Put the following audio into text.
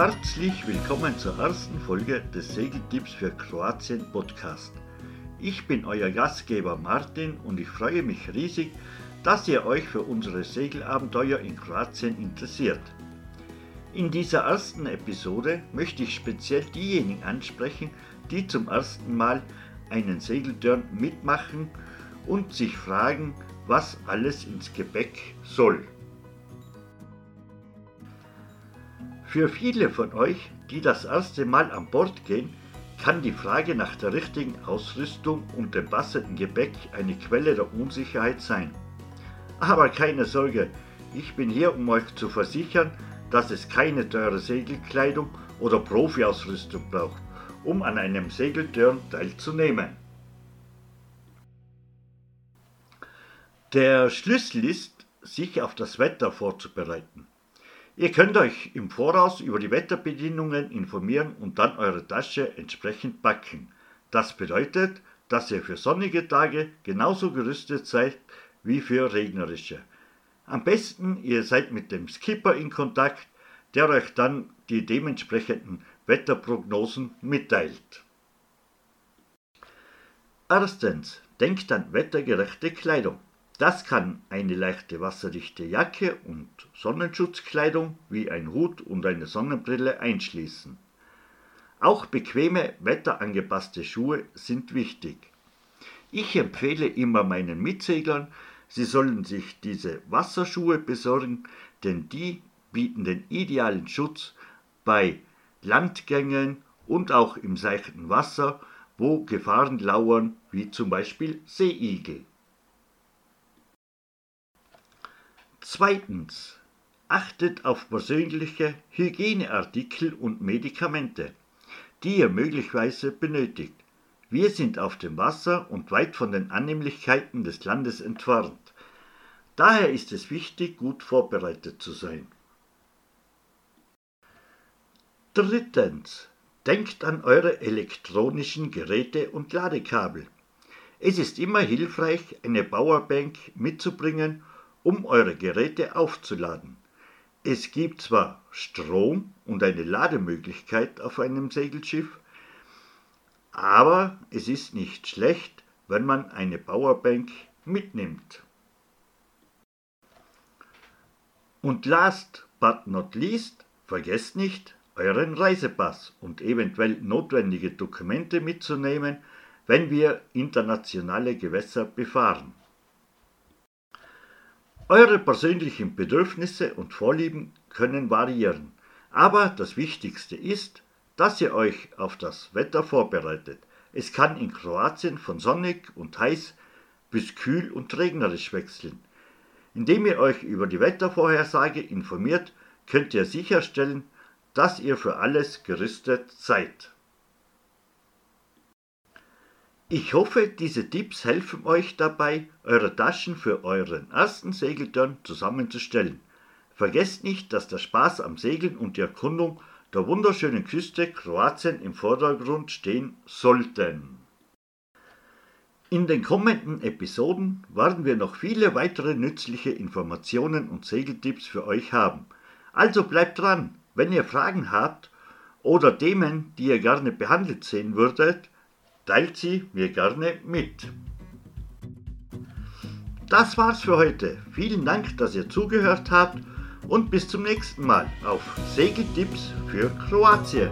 Herzlich willkommen zur ersten Folge des Segeltipps für Kroatien Podcast. Ich bin euer Gastgeber Martin und ich freue mich riesig, dass ihr euch für unsere Segelabenteuer in Kroatien interessiert. In dieser ersten Episode möchte ich speziell diejenigen ansprechen, die zum ersten Mal einen Segeltörn mitmachen und sich fragen, was alles ins Gepäck soll. Für viele von euch, die das erste Mal an Bord gehen, kann die Frage nach der richtigen Ausrüstung und dem passenden Gepäck eine Quelle der Unsicherheit sein. Aber keine Sorge, ich bin hier, um euch zu versichern, dass es keine teure Segelkleidung oder Profiausrüstung braucht, um an einem Segeltörn teilzunehmen. Der Schlüssel ist, sich auf das Wetter vorzubereiten. Ihr könnt euch im Voraus über die Wetterbedingungen informieren und dann eure Tasche entsprechend packen. Das bedeutet, dass ihr für sonnige Tage genauso gerüstet seid wie für regnerische. Am besten, ihr seid mit dem Skipper in Kontakt, der euch dann die dementsprechenden Wetterprognosen mitteilt. Erstens, denkt an wettergerechte Kleidung. Das kann eine leichte wasserdichte Jacke und Sonnenschutzkleidung wie ein Hut und eine Sonnenbrille einschließen. Auch bequeme, wetterangepasste Schuhe sind wichtig. Ich empfehle immer meinen Mitseglern, sie sollen sich diese Wasserschuhe besorgen, denn die bieten den idealen Schutz bei Landgängen und auch im seichten Wasser, wo Gefahren lauern, wie zum Beispiel Seeigel. Zweitens. Achtet auf persönliche Hygieneartikel und Medikamente, die ihr möglicherweise benötigt. Wir sind auf dem Wasser und weit von den Annehmlichkeiten des Landes entfernt. Daher ist es wichtig, gut vorbereitet zu sein. Drittens. Denkt an eure elektronischen Geräte und Ladekabel. Es ist immer hilfreich, eine Powerbank mitzubringen um eure Geräte aufzuladen. Es gibt zwar Strom und eine Lademöglichkeit auf einem Segelschiff, aber es ist nicht schlecht, wenn man eine Powerbank mitnimmt. Und last but not least, vergesst nicht, euren Reisepass und eventuell notwendige Dokumente mitzunehmen, wenn wir internationale Gewässer befahren. Eure persönlichen Bedürfnisse und Vorlieben können variieren, aber das Wichtigste ist, dass ihr euch auf das Wetter vorbereitet. Es kann in Kroatien von sonnig und heiß bis kühl und regnerisch wechseln. Indem ihr euch über die Wettervorhersage informiert, könnt ihr sicherstellen, dass ihr für alles gerüstet seid. Ich hoffe, diese Tipps helfen euch dabei, eure Taschen für euren ersten Segelturn zusammenzustellen. Vergesst nicht, dass der Spaß am Segeln und die Erkundung der wunderschönen Küste Kroatien im Vordergrund stehen sollten. In den kommenden Episoden werden wir noch viele weitere nützliche Informationen und Segeltipps für euch haben. Also bleibt dran, wenn ihr Fragen habt oder Themen, die ihr gerne behandelt sehen würdet, teilt sie mir gerne mit. Das war's für heute. Vielen Dank, dass ihr zugehört habt und bis zum nächsten Mal auf Segeltipps für Kroatien.